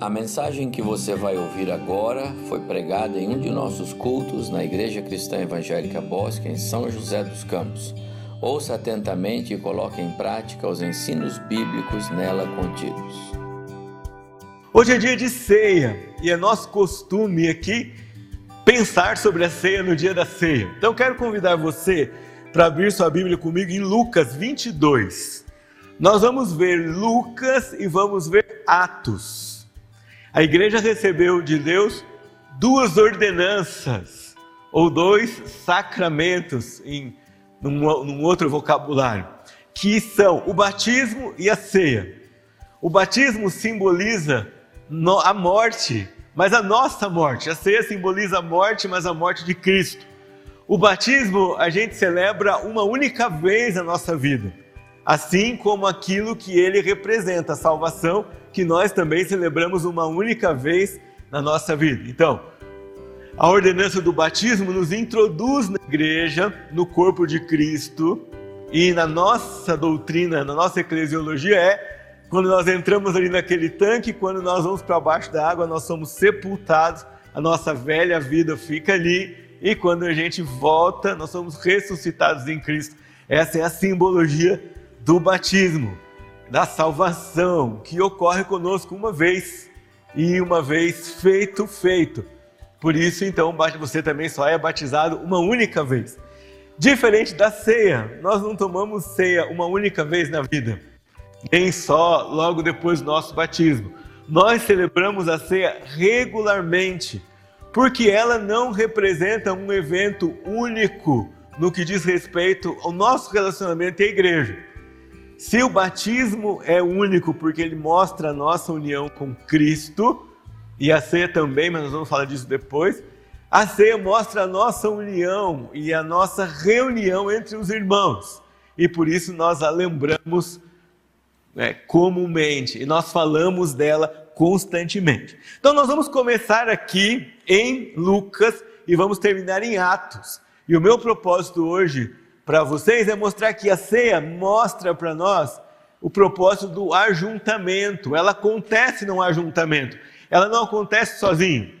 A mensagem que você vai ouvir agora foi pregada em um de nossos cultos na Igreja Cristã Evangélica Bosque, em São José dos Campos. Ouça atentamente e coloque em prática os ensinos bíblicos nela contidos. Hoje é dia de ceia e é nosso costume aqui pensar sobre a ceia no dia da ceia. Então quero convidar você para abrir sua Bíblia comigo em Lucas 22. Nós vamos ver Lucas e vamos ver Atos. A igreja recebeu de Deus duas ordenanças, ou dois sacramentos, em num, num outro vocabulário, que são o batismo e a ceia. O batismo simboliza a morte, mas a nossa morte. A ceia simboliza a morte, mas a morte de Cristo. O batismo a gente celebra uma única vez na nossa vida, assim como aquilo que ele representa, a salvação que nós também celebramos uma única vez na nossa vida. Então, a ordenança do batismo nos introduz na igreja, no corpo de Cristo, e na nossa doutrina, na nossa eclesiologia é quando nós entramos ali naquele tanque, quando nós vamos para baixo da água, nós somos sepultados, a nossa velha vida fica ali, e quando a gente volta, nós somos ressuscitados em Cristo. Essa é a simbologia do batismo da salvação que ocorre conosco uma vez e uma vez feito, feito. Por isso, então, você também só é batizado uma única vez. Diferente da ceia, nós não tomamos ceia uma única vez na vida, nem só logo depois do nosso batismo. Nós celebramos a ceia regularmente, porque ela não representa um evento único no que diz respeito ao nosso relacionamento à igreja se o batismo é único porque ele mostra a nossa união com Cristo, e a ceia também, mas nós vamos falar disso depois, a ceia mostra a nossa união e a nossa reunião entre os irmãos. E por isso nós a lembramos né, comumente e nós falamos dela constantemente. Então nós vamos começar aqui em Lucas e vamos terminar em Atos. E o meu propósito hoje para vocês é mostrar que a ceia mostra para nós o propósito do ajuntamento. Ela acontece num ajuntamento. Ela não acontece sozinho.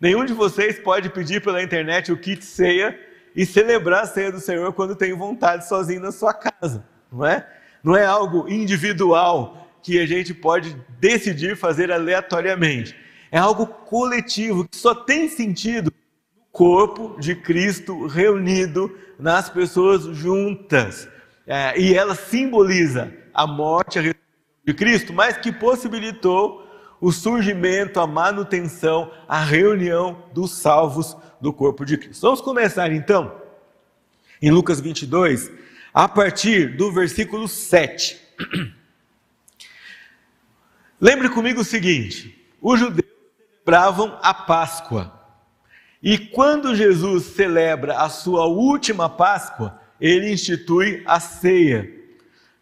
Nenhum de vocês pode pedir pela internet o kit ceia e celebrar a ceia do Senhor quando tem vontade sozinho na sua casa, não é? Não é algo individual que a gente pode decidir fazer aleatoriamente. É algo coletivo que só tem sentido corpo de Cristo reunido nas pessoas juntas. É, e ela simboliza a morte a de Cristo, mas que possibilitou o surgimento, a manutenção, a reunião dos salvos do corpo de Cristo. Vamos começar então em Lucas 22, a partir do versículo 7. Lembre comigo o seguinte: os judeus celebravam a Páscoa. E quando Jesus celebra a sua última Páscoa, ele institui a ceia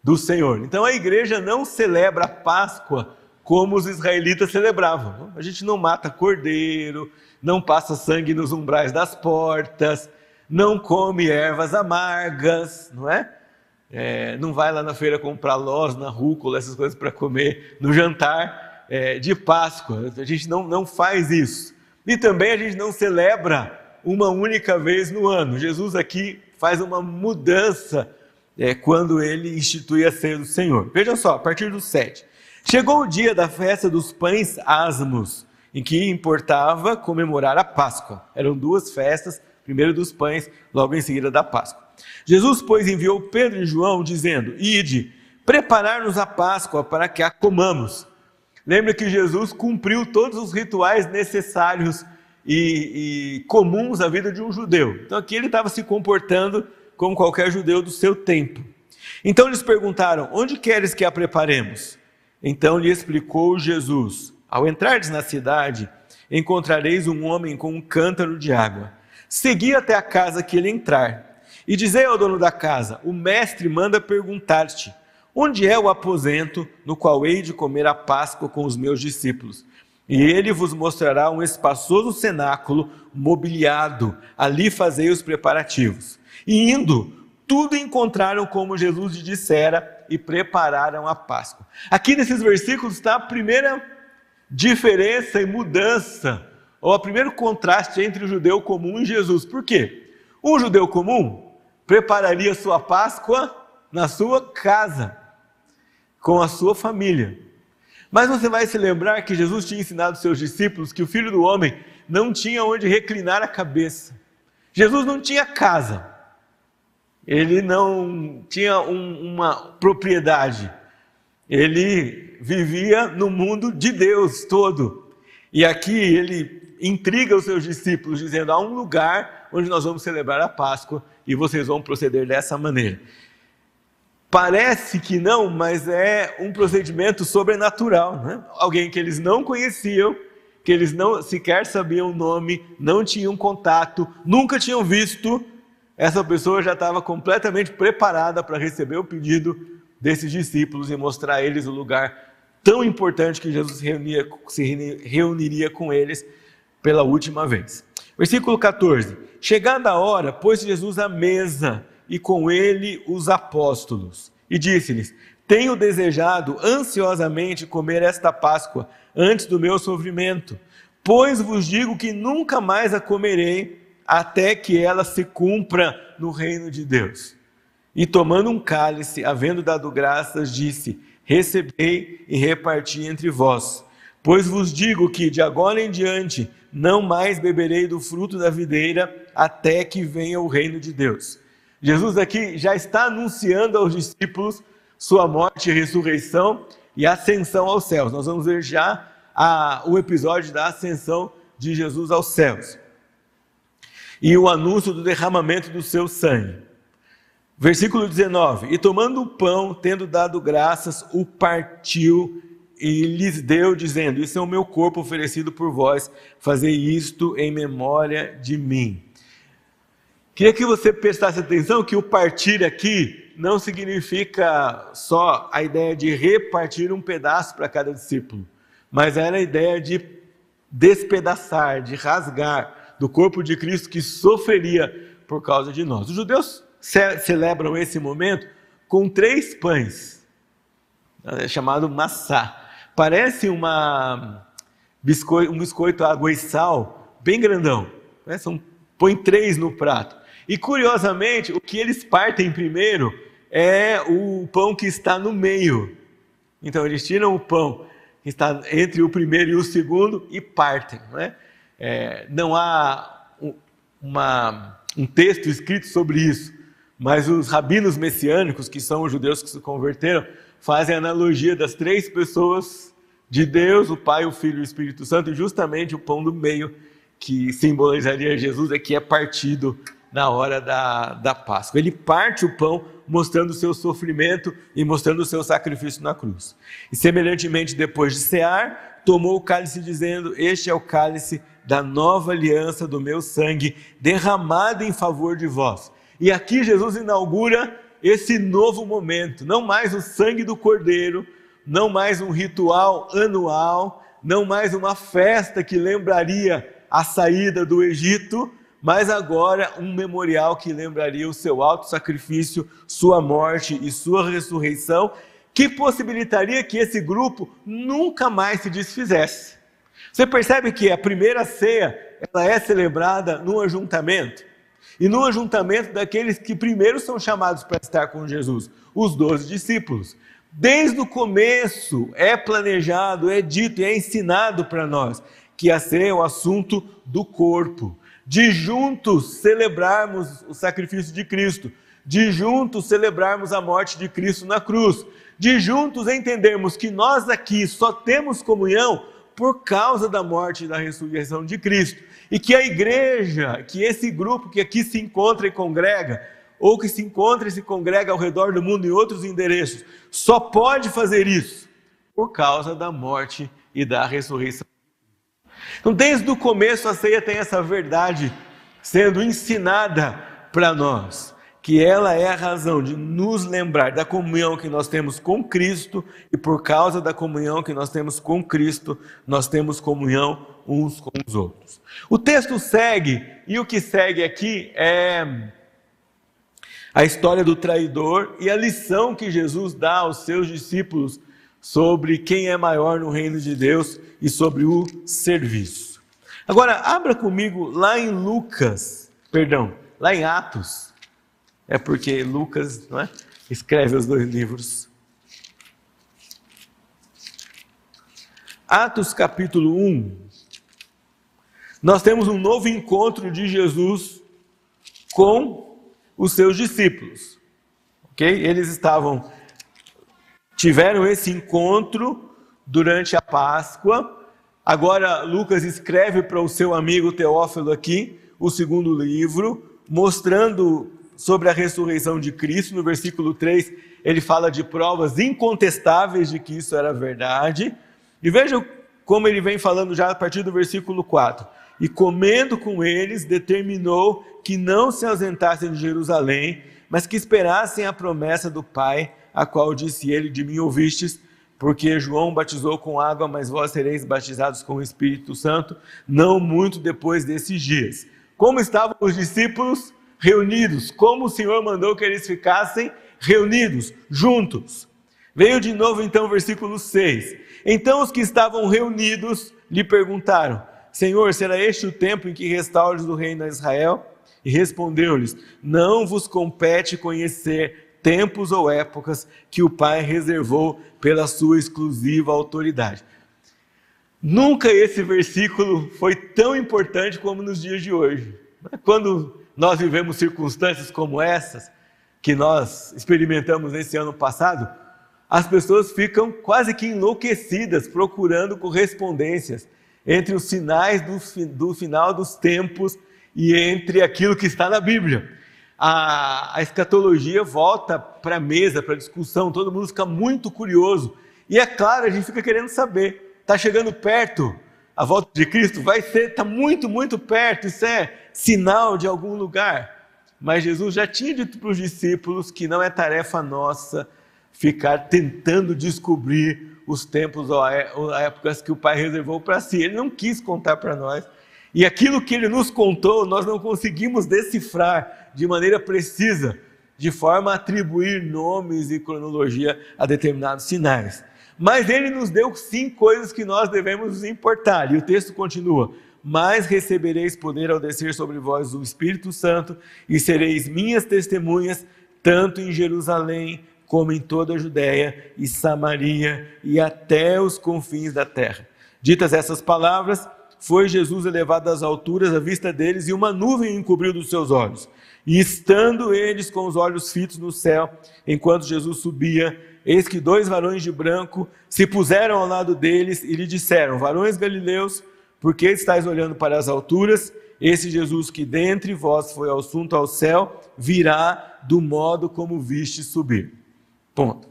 do Senhor. Então a igreja não celebra a Páscoa como os israelitas celebravam. A gente não mata cordeiro, não passa sangue nos umbrais das portas, não come ervas amargas, não é? é não vai lá na feira comprar lós, na rúcula, essas coisas para comer no jantar é, de Páscoa. A gente não, não faz isso. E também a gente não celebra uma única vez no ano. Jesus aqui faz uma mudança é, quando ele institui a ceia do Senhor. Vejam só, a partir do 7. Chegou o dia da festa dos pães asmos, em que importava comemorar a Páscoa. Eram duas festas, primeiro dos pães, logo em seguida da Páscoa. Jesus, pois, enviou Pedro e João, dizendo: Ide, preparar-nos a Páscoa para que a comamos. Lembra que Jesus cumpriu todos os rituais necessários e, e comuns à vida de um judeu. Então aqui ele estava se comportando como qualquer judeu do seu tempo. Então eles perguntaram: Onde queres que a preparemos? Então lhe explicou Jesus: Ao entrardes na cidade, encontrareis um homem com um cântaro de água. Segui até a casa que ele entrar. E dizei ao dono da casa: O mestre manda perguntar-te: Onde é o aposento no qual hei de comer a Páscoa com os meus discípulos? E ele vos mostrará um espaçoso cenáculo mobiliado, ali fazei os preparativos. E indo, tudo encontraram como Jesus lhe dissera e prepararam a Páscoa. Aqui nesses versículos está a primeira diferença e mudança, ou o primeiro contraste entre o judeu comum e Jesus. Por quê? Um judeu comum prepararia sua Páscoa na sua casa, com a sua família. Mas você vai se lembrar que Jesus tinha ensinado seus discípulos que o filho do homem não tinha onde reclinar a cabeça. Jesus não tinha casa, ele não tinha um, uma propriedade, ele vivia no mundo de Deus todo. E aqui ele intriga os seus discípulos, dizendo: há um lugar onde nós vamos celebrar a Páscoa e vocês vão proceder dessa maneira. Parece que não, mas é um procedimento sobrenatural. Né? Alguém que eles não conheciam, que eles não sequer sabiam o nome, não tinham contato, nunca tinham visto, essa pessoa já estava completamente preparada para receber o pedido desses discípulos e mostrar a eles o lugar tão importante que Jesus reunia, se reuniria com eles pela última vez. Versículo 14: Chegada a hora, pôs Jesus à mesa e com ele os apóstolos, e disse-lhes: Tenho desejado ansiosamente comer esta Páscoa antes do meu sofrimento, pois vos digo que nunca mais a comerei até que ela se cumpra no reino de Deus. E tomando um cálice, havendo dado graças, disse: Recebei e reparti entre vós. Pois vos digo que de agora em diante não mais beberei do fruto da videira até que venha o reino de Deus. Jesus aqui já está anunciando aos discípulos sua morte ressurreição e ascensão aos céus. Nós vamos ver já a, o episódio da ascensão de Jesus aos céus e o anúncio do derramamento do seu sangue. Versículo 19: E tomando o pão, tendo dado graças, o partiu e lhes deu, dizendo: Isso é o meu corpo oferecido por vós, fazei isto em memória de mim. Queria que você prestasse atenção que o partir aqui não significa só a ideia de repartir um pedaço para cada discípulo, mas era a ideia de despedaçar, de rasgar do corpo de Cristo que sofreria por causa de nós. Os judeus celebram esse momento com três pães, é chamado massá. Parece uma um biscoito água e sal, bem grandão. Né? São, põe três no prato. E curiosamente, o que eles partem primeiro é o pão que está no meio. Então eles tiram o pão que está entre o primeiro e o segundo e partem. Não, é? É, não há uma, um texto escrito sobre isso, mas os rabinos messiânicos, que são os judeus que se converteram, fazem a analogia das três pessoas de Deus, o Pai, o Filho e o Espírito Santo, e justamente o pão do meio, que simbolizaria Jesus, é que é partido na hora da, da Páscoa. Ele parte o pão mostrando o seu sofrimento e mostrando o seu sacrifício na cruz. E semelhantemente, depois de cear, tomou o cálice dizendo: Este é o cálice da nova aliança do meu sangue, derramado em favor de vós. E aqui Jesus inaugura esse novo momento, não mais o sangue do cordeiro, não mais um ritual anual, não mais uma festa que lembraria a saída do Egito, mas agora um memorial que lembraria o seu alto sacrifício, sua morte e sua ressurreição, que possibilitaria que esse grupo nunca mais se desfizesse. Você percebe que a primeira ceia ela é celebrada no ajuntamento. E no ajuntamento daqueles que primeiro são chamados para estar com Jesus, os doze discípulos. Desde o começo é planejado, é dito e é ensinado para nós que a ceia é o assunto do corpo de juntos celebrarmos o sacrifício de Cristo, de juntos celebrarmos a morte de Cristo na cruz, de juntos entendermos que nós aqui só temos comunhão por causa da morte e da ressurreição de Cristo, e que a igreja, que esse grupo que aqui se encontra e congrega, ou que se encontra e se congrega ao redor do mundo em outros endereços, só pode fazer isso por causa da morte e da ressurreição então, desde o começo, a ceia tem essa verdade sendo ensinada para nós, que ela é a razão de nos lembrar da comunhão que nós temos com Cristo, e por causa da comunhão que nós temos com Cristo, nós temos comunhão uns com os outros. O texto segue, e o que segue aqui é a história do traidor e a lição que Jesus dá aos seus discípulos sobre quem é maior no reino de Deus e sobre o serviço. Agora, abra comigo lá em Lucas, perdão, lá em Atos. É porque Lucas não é, escreve os dois livros. Atos capítulo 1. Nós temos um novo encontro de Jesus com os seus discípulos. OK? Eles estavam tiveram esse encontro durante a Páscoa. Agora Lucas escreve para o seu amigo Teófilo aqui o segundo livro, mostrando sobre a ressurreição de Cristo. No versículo 3, ele fala de provas incontestáveis de que isso era verdade. E veja como ele vem falando já a partir do versículo 4. E comendo com eles, determinou que não se ausentassem de Jerusalém, mas que esperassem a promessa do Pai, a qual disse ele: De mim ouvistes, porque João batizou com água, mas vós sereis batizados com o Espírito Santo, não muito depois desses dias. Como estavam os discípulos reunidos? Como o Senhor mandou que eles ficassem reunidos, juntos? Veio de novo então o versículo 6. Então os que estavam reunidos lhe perguntaram: Senhor, será este o tempo em que restaures o reino a Israel? E respondeu-lhes: Não vos compete conhecer tempos ou épocas que o Pai reservou pela sua exclusiva autoridade. Nunca esse versículo foi tão importante como nos dias de hoje. Quando nós vivemos circunstâncias como essas, que nós experimentamos nesse ano passado, as pessoas ficam quase que enlouquecidas procurando correspondências entre os sinais do, do final dos tempos e entre aquilo que está na Bíblia. A, a escatologia volta para a mesa, para a discussão, todo mundo fica muito curioso. E é claro, a gente fica querendo saber. Está chegando perto a volta de Cristo? Vai ser, está muito, muito perto. Isso é sinal de algum lugar. Mas Jesus já tinha dito para os discípulos que não é tarefa nossa ficar tentando descobrir os tempos ou épocas que o Pai reservou para si. Ele não quis contar para nós. E aquilo que ele nos contou, nós não conseguimos decifrar de maneira precisa, de forma a atribuir nomes e cronologia a determinados sinais. Mas ele nos deu sim coisas que nós devemos nos importar. E o texto continua: Mas recebereis poder ao descer sobre vós o Espírito Santo, e sereis minhas testemunhas, tanto em Jerusalém, como em toda a Judéia e Samaria e até os confins da terra. Ditas essas palavras, foi Jesus elevado às alturas à vista deles e uma nuvem encobriu dos seus olhos. E estando eles com os olhos fitos no céu, enquanto Jesus subia, eis que dois varões de branco se puseram ao lado deles e lhe disseram: Varões galileus, por que estáis olhando para as alturas? Esse Jesus que dentre vós foi assunto ao céu, virá do modo como viste subir. Ponto.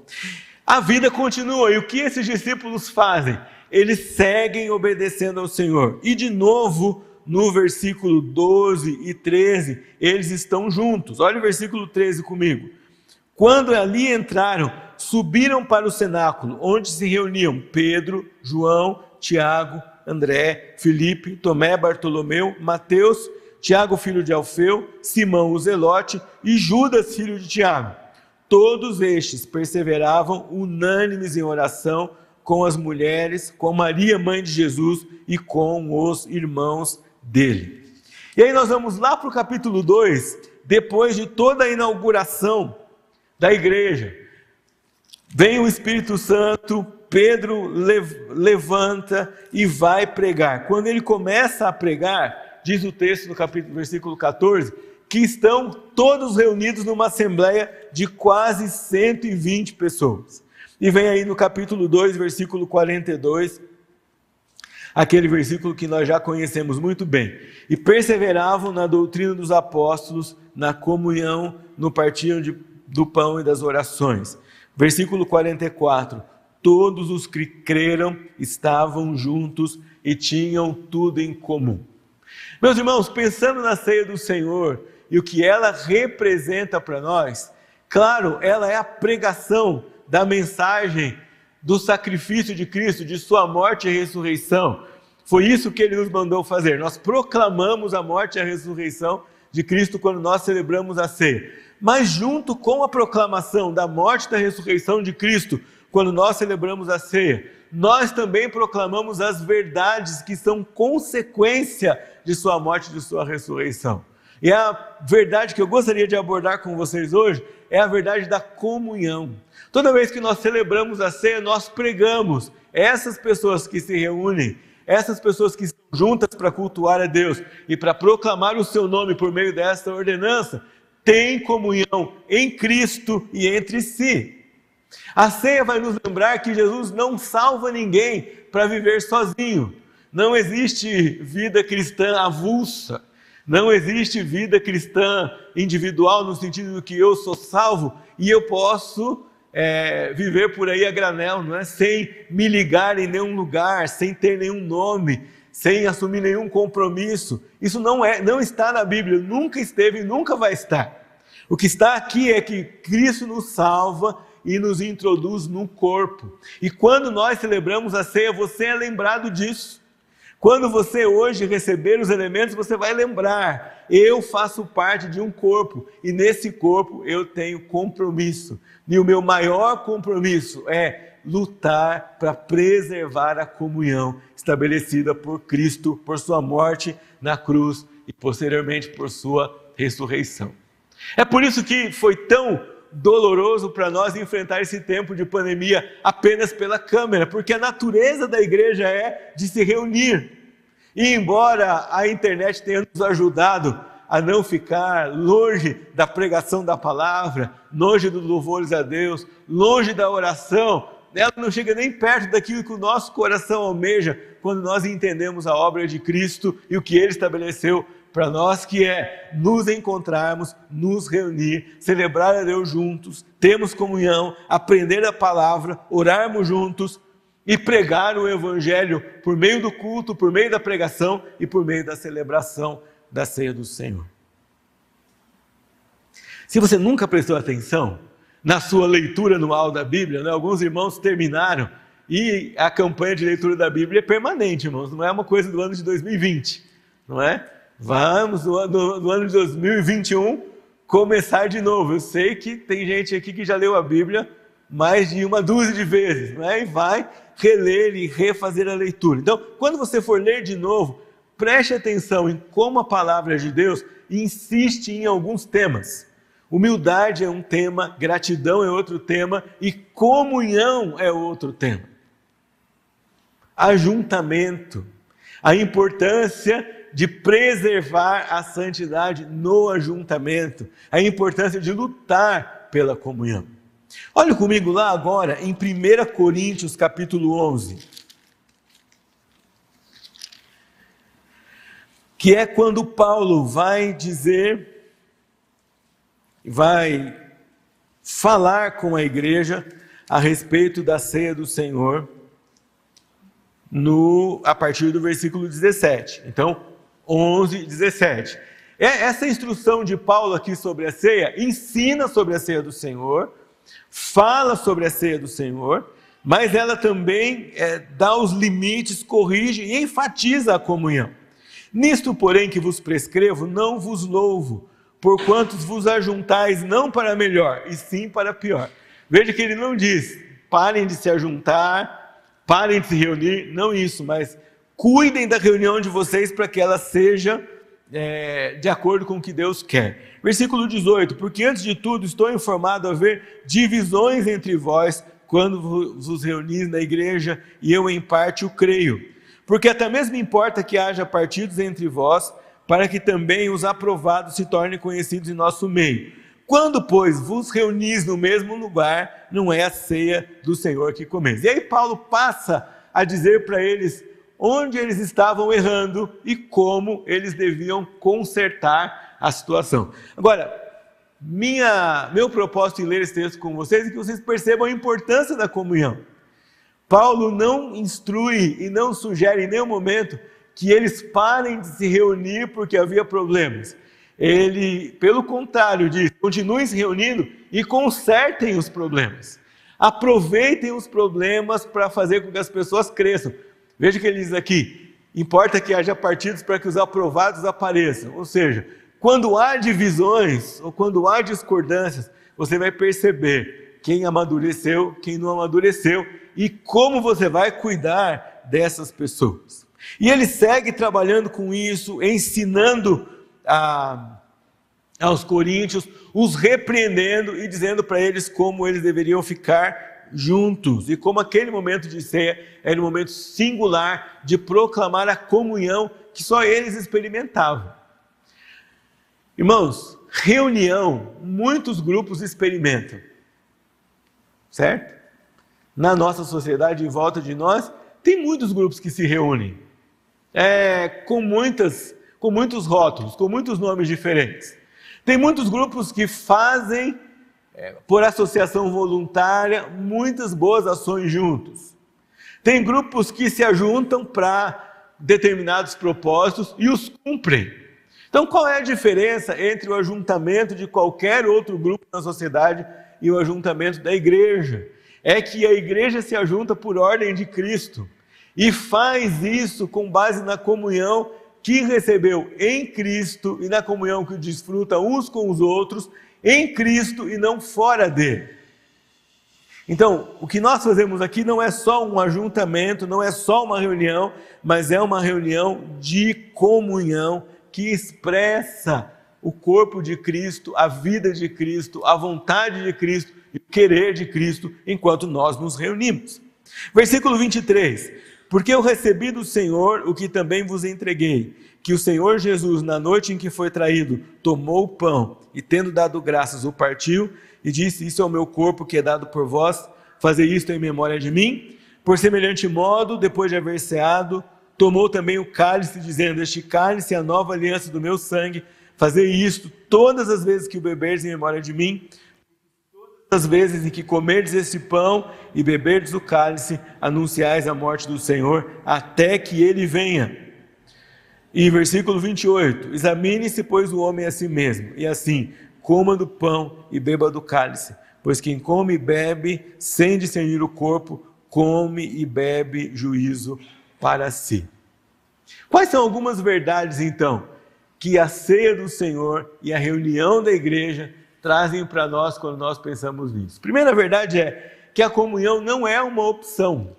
A vida continua. E o que esses discípulos fazem? Eles seguem obedecendo ao Senhor. E de novo, no versículo 12 e 13, eles estão juntos. Olha o versículo 13 comigo. Quando ali entraram, subiram para o cenáculo, onde se reuniam Pedro, João, Tiago, André, Felipe, Tomé, Bartolomeu, Mateus, Tiago, filho de Alfeu, Simão, o Zelote e Judas, filho de Tiago. Todos estes perseveravam unânimes em oração com as mulheres, com Maria, mãe de Jesus e com os irmãos dele. E aí nós vamos lá para o capítulo 2, depois de toda a inauguração da igreja. Vem o Espírito Santo, Pedro levanta e vai pregar. Quando ele começa a pregar, diz o texto no capítulo versículo 14, que estão todos reunidos numa assembleia de quase 120 pessoas. E vem aí no capítulo 2, versículo 42, aquele versículo que nós já conhecemos muito bem. E perseveravam na doutrina dos apóstolos, na comunhão, no partir de, do pão e das orações. Versículo 44. Todos os que creram estavam juntos e tinham tudo em comum. Meus irmãos, pensando na ceia do Senhor, e o que ela representa para nós, claro, ela é a pregação da mensagem do sacrifício de Cristo, de sua morte e ressurreição. Foi isso que ele nos mandou fazer. Nós proclamamos a morte e a ressurreição de Cristo quando nós celebramos a ceia. Mas junto com a proclamação da morte e da ressurreição de Cristo, quando nós celebramos a ceia, nós também proclamamos as verdades que são consequência de Sua morte e de Sua ressurreição. E a verdade que eu gostaria de abordar com vocês hoje é a verdade da comunhão. Toda vez que nós celebramos a ceia, nós pregamos essas pessoas que se reúnem, essas pessoas que estão juntas para cultuar a Deus e para proclamar o seu nome por meio dessa ordenança, têm comunhão em Cristo e entre si. A ceia vai nos lembrar que Jesus não salva ninguém para viver sozinho. Não existe vida cristã avulsa. Não existe vida cristã individual no sentido de que eu sou salvo e eu posso é, viver por aí a granel, não é? Sem me ligar em nenhum lugar, sem ter nenhum nome, sem assumir nenhum compromisso. Isso não é, não está na Bíblia, nunca esteve e nunca vai estar. O que está aqui é que Cristo nos salva e nos introduz no corpo. E quando nós celebramos a ceia, você é lembrado disso. Quando você hoje receber os elementos, você vai lembrar: eu faço parte de um corpo e nesse corpo eu tenho compromisso. E o meu maior compromisso é lutar para preservar a comunhão estabelecida por Cristo, por sua morte na cruz e posteriormente por sua ressurreição. É por isso que foi tão doloroso para nós enfrentar esse tempo de pandemia apenas pela câmera, porque a natureza da igreja é de se reunir. E embora a internet tenha nos ajudado a não ficar longe da pregação da palavra, longe dos louvores a Deus, longe da oração, ela não chega nem perto daquilo que o nosso coração almeja quando nós entendemos a obra de Cristo e o que ele estabeleceu para nós, que é nos encontrarmos, nos reunir, celebrar a Deus juntos, termos comunhão, aprender a palavra, orarmos juntos e pregar o Evangelho por meio do culto, por meio da pregação e por meio da celebração da ceia do Senhor. Se você nunca prestou atenção na sua leitura anual da Bíblia, né, alguns irmãos terminaram e a campanha de leitura da Bíblia é permanente, irmãos, não é uma coisa do ano de 2020, não é? Vamos, no, no, no ano de 2021, começar de novo. Eu sei que tem gente aqui que já leu a Bíblia mais de uma dúzia de vezes, né? e vai reler e refazer a leitura. Então, quando você for ler de novo, preste atenção em como a palavra de Deus insiste em alguns temas. Humildade é um tema, gratidão é outro tema e comunhão é outro tema. Ajuntamento, a importância de preservar a santidade no ajuntamento, a importância de lutar pela comunhão. Olhe comigo lá agora em 1 Coríntios capítulo 11. Que é quando Paulo vai dizer, vai falar com a igreja a respeito da ceia do Senhor, no, a partir do versículo 17. Então, 11, 17. É, essa instrução de Paulo aqui sobre a ceia ensina sobre a ceia do Senhor, fala sobre a ceia do Senhor, mas ela também é, dá os limites, corrige e enfatiza a comunhão. Nisto, porém, que vos prescrevo, não vos louvo, porquanto vos ajuntais não para melhor, e sim para pior. Veja que ele não diz, parem de se ajuntar, parem de se reunir, não isso, mas cuidem da reunião de vocês para que ela seja é, de acordo com o que Deus quer. Versículo 18: Porque antes de tudo estou informado a haver divisões entre vós quando vos reunis na igreja, e eu em parte o creio. Porque até mesmo importa que haja partidos entre vós, para que também os aprovados se tornem conhecidos em nosso meio. Quando, pois, vos reunis no mesmo lugar, não é a ceia do Senhor que comeis. E aí Paulo passa a dizer para eles onde eles estavam errando e como eles deviam consertar a situação. Agora, minha, meu propósito em ler esse texto com vocês é que vocês percebam a importância da comunhão. Paulo não instrui e não sugere em nenhum momento que eles parem de se reunir porque havia problemas. Ele, pelo contrário, diz: continuem se reunindo e consertem os problemas. Aproveitem os problemas para fazer com que as pessoas cresçam. Veja que ele diz aqui: importa que haja partidos para que os aprovados apareçam. Ou seja, quando há divisões ou quando há discordâncias, você vai perceber quem amadureceu, quem não amadureceu e como você vai cuidar dessas pessoas. E ele segue trabalhando com isso, ensinando a, aos coríntios, os repreendendo e dizendo para eles como eles deveriam ficar juntos e como aquele momento de ceia era um momento singular de proclamar a comunhão que só eles experimentavam. Irmãos, reunião, muitos grupos experimentam, certo? Na nossa sociedade, em volta de nós, tem muitos grupos que se reúnem, é, com, muitas, com muitos rótulos, com muitos nomes diferentes. Tem muitos grupos que fazem, é, por associação voluntária, muitas boas ações juntos. Tem grupos que se ajuntam para determinados propósitos e os cumprem. Então, qual é a diferença entre o ajuntamento de qualquer outro grupo na sociedade e o ajuntamento da igreja? É que a igreja se ajunta por ordem de Cristo e faz isso com base na comunhão que recebeu em Cristo e na comunhão que desfruta uns com os outros em Cristo e não fora dele. Então, o que nós fazemos aqui não é só um ajuntamento, não é só uma reunião, mas é uma reunião de comunhão que expressa o corpo de Cristo, a vida de Cristo, a vontade de Cristo e o querer de Cristo enquanto nós nos reunimos. Versículo 23: Porque eu recebi do Senhor o que também vos entreguei, que o Senhor Jesus, na noite em que foi traído, tomou o pão e, tendo dado graças, o partiu e disse: Isso é o meu corpo que é dado por vós, fazer isto em memória de mim. Por semelhante modo, depois de haver ceado, tomou também o cálice, dizendo: Este cálice é a nova aliança do meu sangue. Fazer isto todas as vezes que o beberdes em memória de mim. Todas as vezes em que comerdes esse pão e beberdes o cálice, anunciais a morte do Senhor, até que ele venha. E versículo 28: Examine-se, pois, o homem a si mesmo, e assim coma do pão e beba do cálice, pois quem come e bebe sem discernir o corpo, come e bebe juízo para si. Quais são algumas verdades, então, que a ceia do Senhor e a reunião da igreja trazem para nós quando nós pensamos nisso? Primeira verdade é que a comunhão não é uma opção,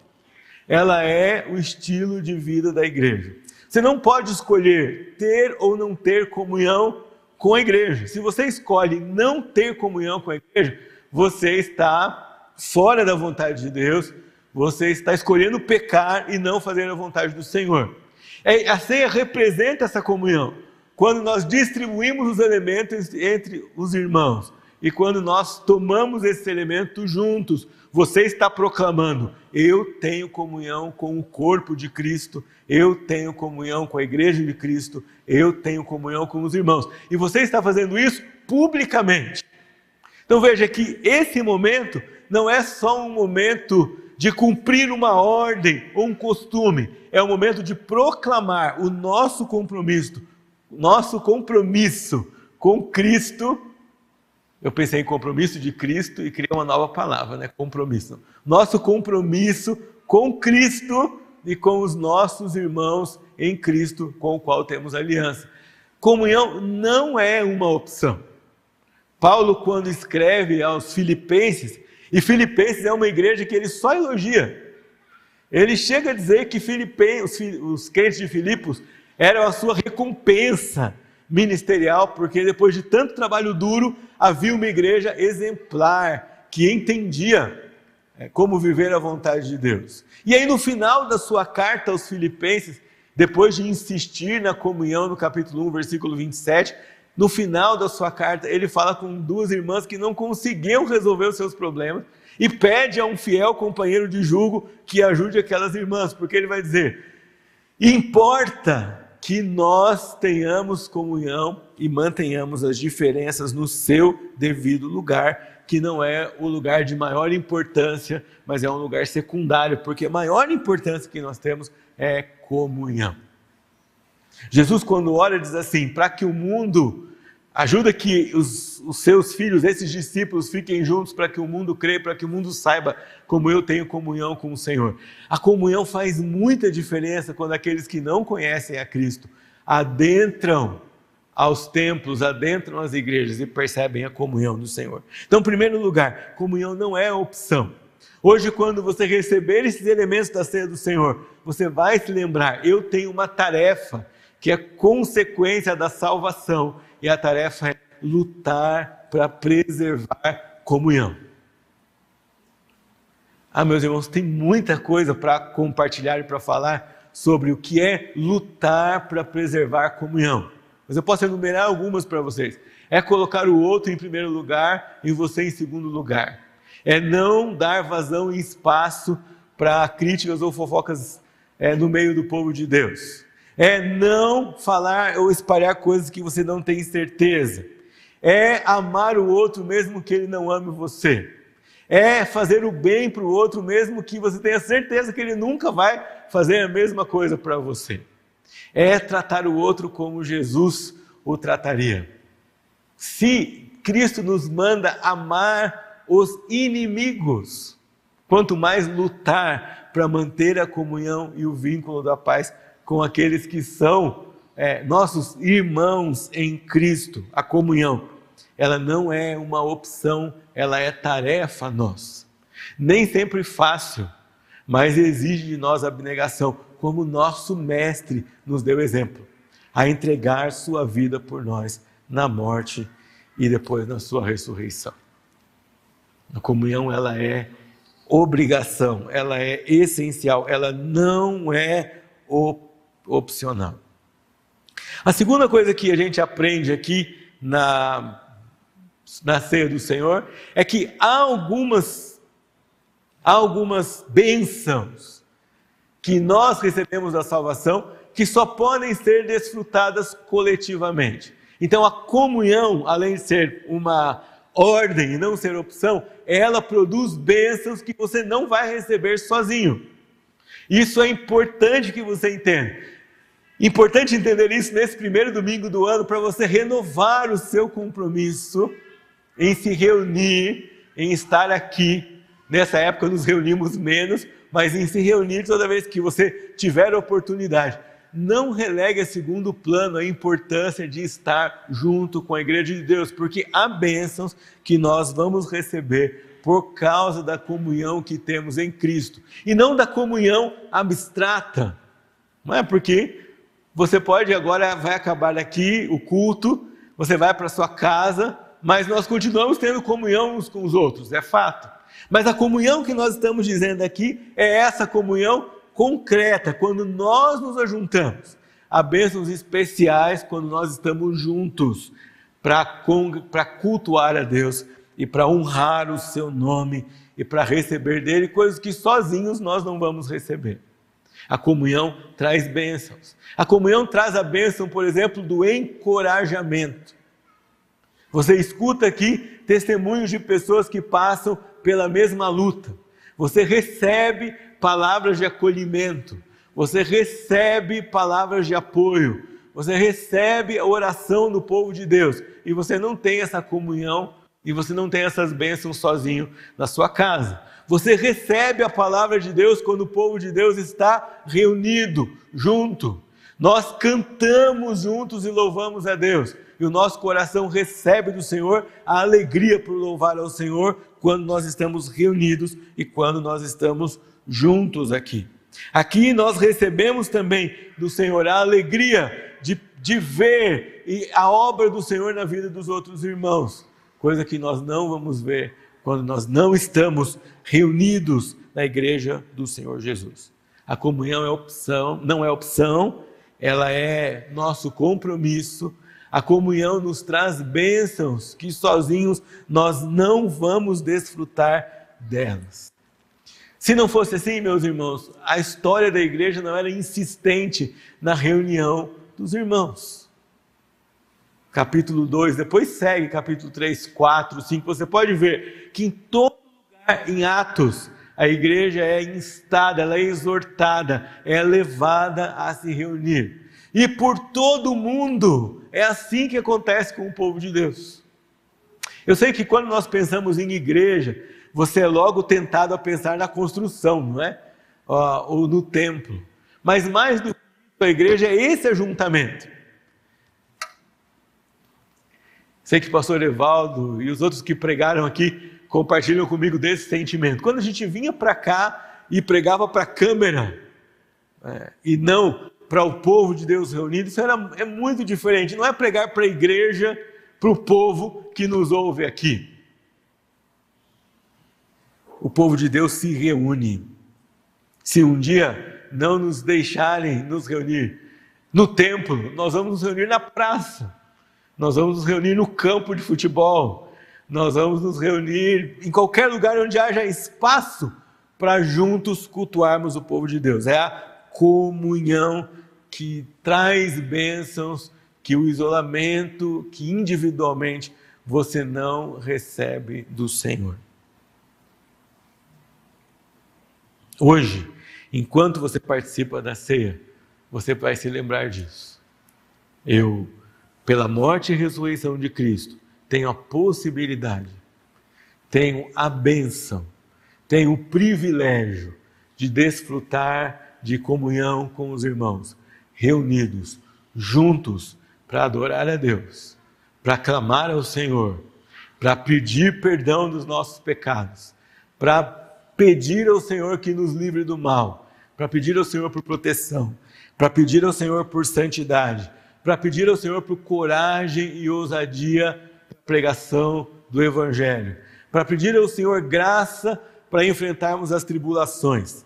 ela é o estilo de vida da igreja. Você não pode escolher ter ou não ter comunhão com a igreja. Se você escolhe não ter comunhão com a igreja, você está fora da vontade de Deus, você está escolhendo pecar e não fazer a vontade do Senhor. É, a ceia representa essa comunhão. Quando nós distribuímos os elementos entre os irmãos e quando nós tomamos esses elementos juntos, você está proclamando: eu tenho comunhão com o corpo de Cristo, eu tenho comunhão com a igreja de Cristo, eu tenho comunhão com os irmãos. E você está fazendo isso publicamente. Então veja que esse momento não é só um momento de cumprir uma ordem ou um costume, é o um momento de proclamar o nosso compromisso, nosso compromisso com Cristo eu pensei em compromisso de Cristo e criei uma nova palavra, né? Compromisso. Nosso compromisso com Cristo e com os nossos irmãos em Cristo, com o qual temos aliança. Comunhão não é uma opção. Paulo, quando escreve aos Filipenses, e Filipenses é uma igreja que ele só elogia. Ele chega a dizer que Filipenses, os crentes de Filipos eram a sua recompensa ministerial, porque depois de tanto trabalho duro, havia uma igreja exemplar que entendia é, como viver a vontade de Deus. E aí, no final da sua carta aos Filipenses, depois de insistir na comunhão, no capítulo 1, versículo 27, no final da sua carta, ele fala com duas irmãs que não conseguiam resolver os seus problemas e pede a um fiel companheiro de julgo que ajude aquelas irmãs, porque ele vai dizer: importa que nós tenhamos comunhão e mantenhamos as diferenças no seu devido lugar, que não é o lugar de maior importância, mas é um lugar secundário, porque a maior importância que nós temos é comunhão. Jesus, quando ora, diz assim: para que o mundo Ajuda que os, os, seus filhos, esses discípulos, fiquem juntos para que o mundo creia, para que o mundo saiba como eu tenho comunhão com o Senhor. A comunhão faz muita diferença quando aqueles que não conhecem a Cristo adentram aos templos, adentram as igrejas e percebem a comunhão do Senhor. Então, em primeiro lugar, comunhão não é opção. Hoje, quando você receber esses elementos da ceia do Senhor, você vai se lembrar: eu tenho uma tarefa que é consequência da salvação, e a tarefa é lutar para preservar comunhão. Ah, meus irmãos, tem muita coisa para compartilhar e para falar sobre o que é lutar para preservar comunhão. Mas eu posso enumerar algumas para vocês. É colocar o outro em primeiro lugar e você em segundo lugar. É não dar vazão e espaço para críticas ou fofocas é, no meio do povo de Deus. É não falar ou espalhar coisas que você não tem certeza. É amar o outro mesmo que ele não ame você é fazer o bem para o outro, mesmo que você tenha certeza que ele nunca vai fazer a mesma coisa para você. É tratar o outro como Jesus o trataria. Se Cristo nos manda amar os inimigos, quanto mais lutar para manter a comunhão e o vínculo da paz com aqueles que são é, nossos irmãos em Cristo, a comunhão ela não é uma opção, ela é tarefa nossa. Nem sempre fácil, mas exige de nós abnegação, como nosso mestre nos deu exemplo, a entregar sua vida por nós na morte e depois na sua ressurreição. A comunhão ela é obrigação, ela é essencial, ela não é opcional. A segunda coisa que a gente aprende aqui na na ceia do Senhor é que há algumas, há algumas bênçãos que nós recebemos da salvação que só podem ser desfrutadas coletivamente. Então a comunhão, além de ser uma ordem e não ser opção, ela produz bênçãos que você não vai receber sozinho. Isso é importante que você entenda. Importante entender isso nesse primeiro domingo do ano para você renovar o seu compromisso em se reunir, em estar aqui. Nessa época nos reunimos menos, mas em se reunir toda vez que você tiver oportunidade. Não relegue a segundo plano a importância de estar junto com a igreja de Deus, porque há bênçãos que nós vamos receber por causa da comunhão que temos em Cristo, e não da comunhão abstrata. Não é porque você pode agora vai acabar aqui o culto, você vai para sua casa, mas nós continuamos tendo comunhão uns com os outros, é fato. Mas a comunhão que nós estamos dizendo aqui é essa comunhão concreta, quando nós nos ajuntamos. Há bênçãos especiais quando nós estamos juntos para cultuar a Deus e para honrar o seu nome e para receber dele coisas que sozinhos nós não vamos receber. A comunhão traz bênçãos. A comunhão traz a bênção, por exemplo, do encorajamento. Você escuta aqui testemunhos de pessoas que passam pela mesma luta. Você recebe palavras de acolhimento. Você recebe palavras de apoio. Você recebe a oração do povo de Deus. E você não tem essa comunhão e você não tem essas bênçãos sozinho na sua casa. Você recebe a palavra de Deus quando o povo de Deus está reunido, junto. Nós cantamos juntos e louvamos a Deus e o nosso coração recebe do Senhor a alegria por louvar ao Senhor quando nós estamos reunidos e quando nós estamos juntos aqui. Aqui nós recebemos também do Senhor a alegria de, de ver a obra do Senhor na vida dos outros irmãos, coisa que nós não vamos ver quando nós não estamos reunidos na igreja do Senhor Jesus. A comunhão é opção, não é opção, ela é nosso compromisso a comunhão nos traz bênçãos que sozinhos nós não vamos desfrutar delas. Se não fosse assim, meus irmãos, a história da igreja não era insistente na reunião dos irmãos. Capítulo 2, depois segue capítulo 3, 4, 5. Você pode ver que em todo lugar, em Atos, a igreja é instada, ela é exortada, é levada a se reunir. E por todo mundo é assim que acontece com o povo de Deus. Eu sei que quando nós pensamos em igreja, você é logo tentado a pensar na construção, não é? Ou no templo. Mas mais do que a igreja é esse ajuntamento. Sei que o pastor Evaldo e os outros que pregaram aqui compartilham comigo desse sentimento. Quando a gente vinha para cá e pregava para a câmera, é, e não para o povo de Deus reunido, isso era, é muito diferente. Não é pregar para a igreja, para o povo que nos ouve aqui. O povo de Deus se reúne. Se um dia não nos deixarem nos reunir no templo, nós vamos nos reunir na praça, nós vamos nos reunir no campo de futebol, nós vamos nos reunir em qualquer lugar onde haja espaço para juntos cultuarmos o povo de Deus. É a comunhão que traz bênçãos que o isolamento, que individualmente você não recebe do Senhor. Hoje, enquanto você participa da ceia, você vai se lembrar disso. Eu, pela morte e ressurreição de Cristo, tenho a possibilidade, tenho a benção, tenho o privilégio de desfrutar de comunhão com os irmãos, reunidos, juntos, para adorar a Deus, para clamar ao Senhor, para pedir perdão dos nossos pecados, para pedir ao Senhor que nos livre do mal, para pedir ao Senhor por proteção, para pedir ao Senhor por santidade, para pedir ao Senhor por coragem e ousadia na pregação do Evangelho, para pedir ao Senhor graça para enfrentarmos as tribulações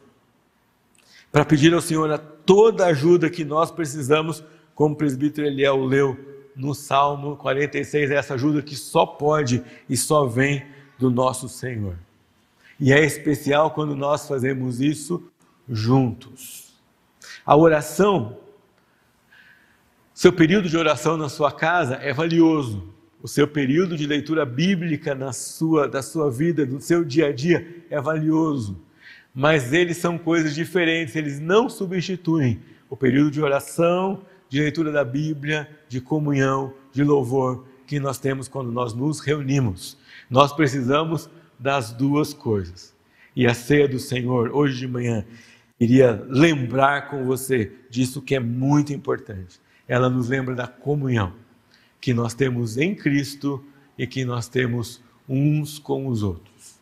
para pedir ao Senhor toda a ajuda que nós precisamos, como o presbítero Eliel leu no Salmo 46, é essa ajuda que só pode e só vem do nosso Senhor. E é especial quando nós fazemos isso juntos. A oração, seu período de oração na sua casa é valioso. O seu período de leitura bíblica na sua, da sua vida, do seu dia a dia, é valioso mas eles são coisas diferentes, eles não substituem o período de oração, de leitura da Bíblia, de comunhão, de louvor que nós temos quando nós nos reunimos. Nós precisamos das duas coisas. E a ceia do Senhor, hoje de manhã, iria lembrar com você disso que é muito importante. Ela nos lembra da comunhão que nós temos em Cristo e que nós temos uns com os outros.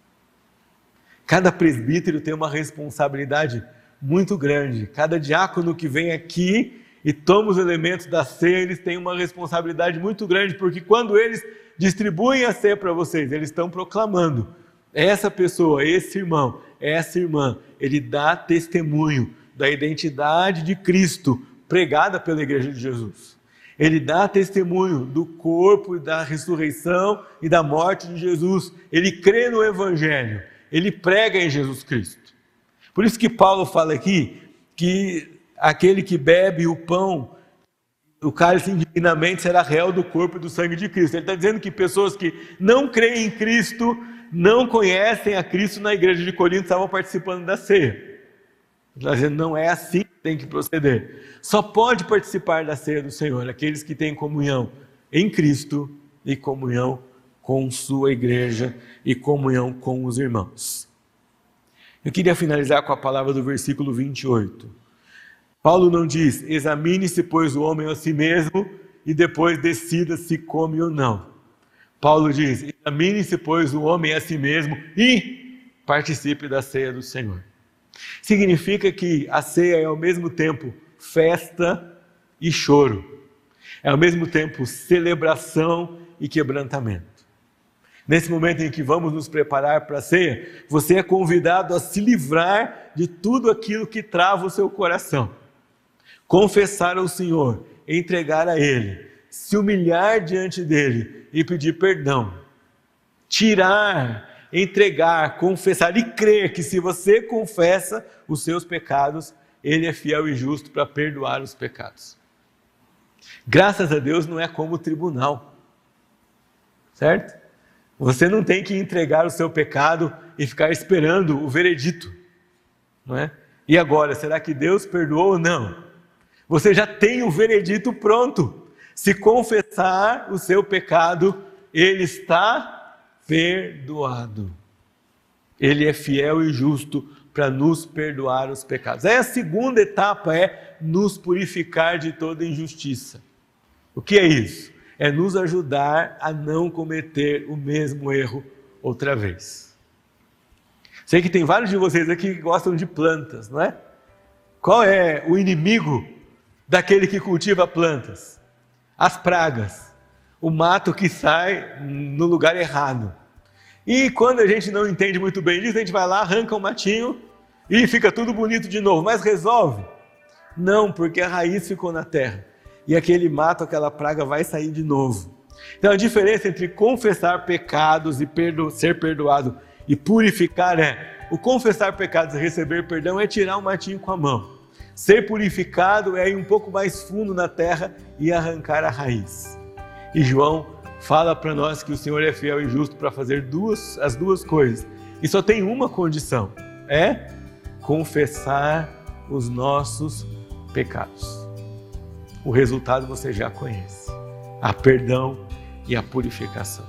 Cada presbítero tem uma responsabilidade muito grande. Cada diácono que vem aqui e toma os elementos da ceia, eles têm uma responsabilidade muito grande, porque quando eles distribuem a ceia para vocês, eles estão proclamando: essa pessoa, esse irmão, essa irmã, ele dá testemunho da identidade de Cristo pregada pela Igreja de Jesus. Ele dá testemunho do corpo e da ressurreição e da morte de Jesus. Ele crê no Evangelho ele prega em Jesus Cristo. Por isso que Paulo fala aqui que aquele que bebe o pão, o cálice indignamente será réu do corpo e do sangue de Cristo. Ele está dizendo que pessoas que não creem em Cristo, não conhecem a Cristo na igreja de Corinto, estavam participando da ceia. Dizendo, não é assim que tem que proceder. Só pode participar da ceia do Senhor aqueles que têm comunhão em Cristo e comunhão com sua igreja e comunhão com os irmãos. Eu queria finalizar com a palavra do versículo 28. Paulo não diz: examine-se, pois, o homem a si mesmo e depois decida se come ou não. Paulo diz: examine-se, pois, o homem a si mesmo e participe da ceia do Senhor. Significa que a ceia é ao mesmo tempo festa e choro, é ao mesmo tempo celebração e quebrantamento. Nesse momento em que vamos nos preparar para a ceia, você é convidado a se livrar de tudo aquilo que trava o seu coração. Confessar ao Senhor, entregar a Ele, se humilhar diante dele e pedir perdão. Tirar, entregar, confessar e crer que se você confessa os seus pecados, Ele é fiel e justo para perdoar os pecados. Graças a Deus não é como o tribunal, certo? Você não tem que entregar o seu pecado e ficar esperando o veredito, não é? E agora, será que Deus perdoou ou não? Você já tem o veredito pronto. Se confessar o seu pecado, ele está perdoado. Ele é fiel e justo para nos perdoar os pecados. Aí a segunda etapa é nos purificar de toda injustiça. O que é isso? é nos ajudar a não cometer o mesmo erro outra vez. Sei que tem vários de vocês aqui que gostam de plantas, não é? Qual é o inimigo daquele que cultiva plantas? As pragas, o mato que sai no lugar errado. E quando a gente não entende muito bem disso, a gente vai lá, arranca o um matinho e fica tudo bonito de novo. Mas resolve? Não, porque a raiz ficou na terra. E aquele mato, aquela praga vai sair de novo. Então a diferença entre confessar pecados e perdo ser perdoado e purificar é o confessar pecados e receber perdão é tirar o um matinho com a mão. Ser purificado é ir um pouco mais fundo na terra e arrancar a raiz. E João fala para nós que o Senhor é fiel e justo para fazer duas, as duas coisas. E só tem uma condição: é confessar os nossos pecados. O resultado você já conhece: a perdão e a purificação.